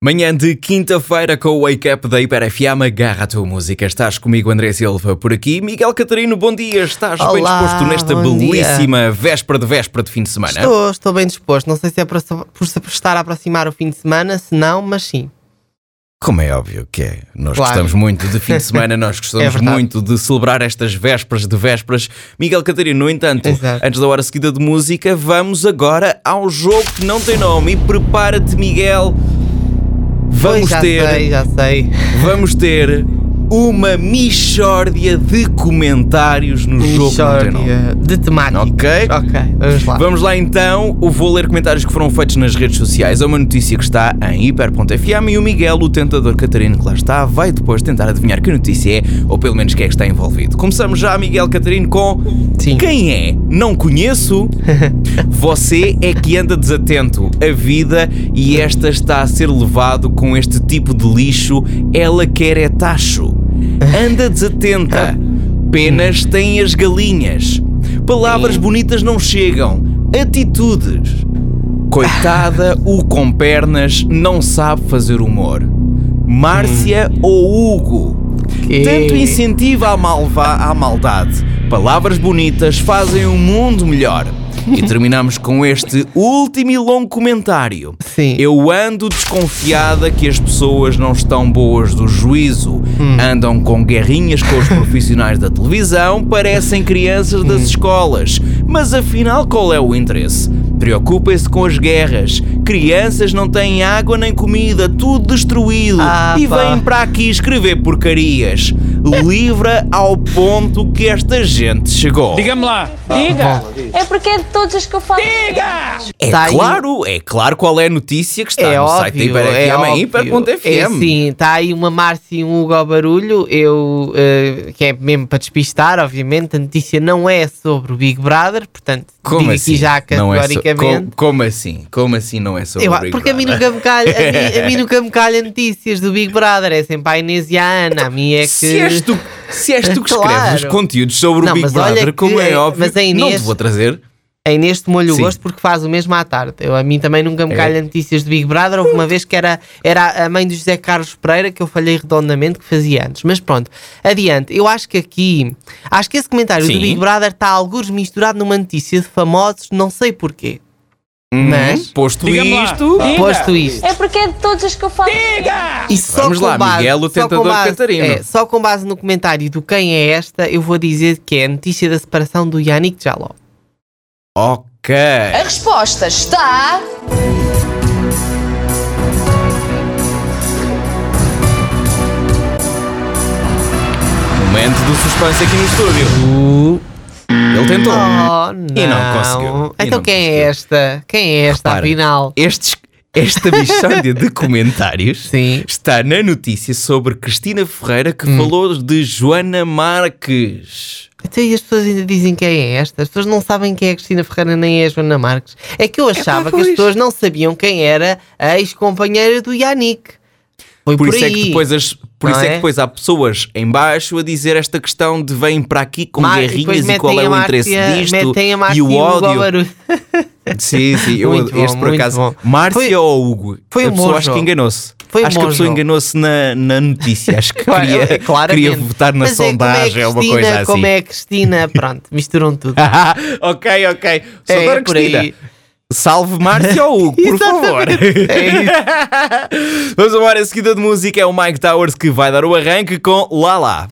Manhã de quinta-feira com o Wake Up da Hiper FM, agarra a tua música. Estás comigo, André Silva, por aqui. Miguel Catarino, bom dia. Estás bem Olá, disposto nesta bom dia. belíssima véspera de véspera de fim de semana? Estou, estou bem disposto. Não sei se é por, por se estar a aproximar o fim de semana, se não, mas sim. Como é óbvio que é. Nós Claro. gostamos muito de fim de semana, nós gostamos É muito de celebrar estas vésperas de vésperas. Miguel Catarino, no entanto, Exato. antes da hora seguida de música, vamos agora ao jogo que não tem nome. E prepara-te, Miguel. Vamos Pois, já ter. sei, já sei. Vamos ter uma mixórdia de comentários no jogo que não de temática. Ok? Ok, vamos lá. Vamos lá então, eu vou ler comentários que foram feitos nas redes sociais. É uma notícia que está em hiper.fm e o Miguel, o tentador Catarino que lá está, vai depois tentar adivinhar que notícia é, ou pelo menos quem é que está envolvido. Começamos já, Miguel Catarino, com Sim. quem é? Não conheço. Você é que anda desatento. A vida e esta está a ser levado com este tipo de lixo. Ela quer é tacho. Anda desatenta. Penas têm as galinhas. Palavras bonitas não chegam. Atitudes. Coitada, o com pernas não sabe fazer humor. Márcia ou Hugo? Que- Tanto incentiva a, malva, à maldade. Palavras bonitas fazem um mundo melhor. E terminamos com este último e longo comentário. Sim. Eu ando desconfiada que as pessoas não estão boas do juízo. Hum. Andam com guerrinhas com os profissionais da televisão, parecem crianças Hum. das escolas. Mas afinal, qual é o interesse? Preocupem-se com as guerras. Crianças não têm água nem comida, tudo destruído. Ah, e pá. vêm para aqui escrever porcarias. Livra ao ponto que esta gente chegou. Diga-me lá. Diga. É porque é de todos os que eu falo. É Tá aí- claro, é claro qual é a notícia que está É no site da óbvio, Hiper é óbvio. hiper.fm. É sim, está aí uma Márcia e um Hugo ao barulho, eu, eh, que é mesmo para despistar, obviamente, a notícia não é sobre o Big Brother, portanto, Como assim? já Não é so- categoricamente. co- como assim? Como assim não é sobre Eu- o Big porque a mim, Brother? nunca me calha, a, mim, a mim nunca me calha notícias do Big Brother, é sempre a Inês e a Ana, a mim é que... Se és tu, se és tu que Claro. escreves os conteúdos sobre Não, o Big Brother, como que- é óbvio, a não Inês- te vou trazer. A Inês tomou-lhe o Sim. gosto porque faz o mesmo à tarde. Eu, a mim também nunca me É. calha notícias de Big Brother. Houve uma vez que era, era a mãe do José Carlos Pereira que eu falhei redondamente que fazia antes. Mas pronto, adiante. Eu acho que aqui, acho que esse comentário Sim. do Big Brother está alguns misturado numa notícia de famosos, não sei porquê. Mas- Hum, posto Diga-me lá. isto, Diga. Posto isto. É porque é de todos os que eu falo. E só Vamos com lá, base, Miguel, o só com tentador base- Catarino. é, só com base no comentário do quem é esta, eu vou dizer que é a notícia da separação do Yannick Jaló. Ok. A resposta está. Momento do suspense aqui no estúdio. Ele tentou. Oh, não. E não conseguiu. E Então não quem é conseguiu. esta? Quem é esta, Repara, afinal? Estes, esta mixórdia de comentários Sim. está na notícia sobre Cristina Ferreira que Hum. falou de Joana Marques. Então, e as pessoas ainda dizem quem é esta? As pessoas não sabem quem é a Cristina Ferreira nem é a Joana Marques. É que eu achava que as pessoas não sabiam quem era a ex-companheira do Yannick. Foi Por, por, isso é aí. que depois as, por Não isso é? é? que depois há pessoas em baixo a dizer esta questão de vêm para aqui com Ma- guerrinhas e qual é o interesse disto e o ódio. Sim, sim, eu, Muito bom, este por muito acaso. bom. Márcia Foi- ou Hugo? foi a um pessoa bom acho que enganou-se. Foi um acho que a bom pessoa enganou-se na, na notícia. Acho que queria, é, queria votar na Mas é, é sondagem ou uma Cristina, coisa assim. Como é a Cristina, pronto, misturam tudo. ok, ok. Só É, agora por Cristina. aí. Salve Márcia ou Hugo, por favor. É. Vamos embora, a seguida de música é o Mike Towers que vai dar o arranque com Lá.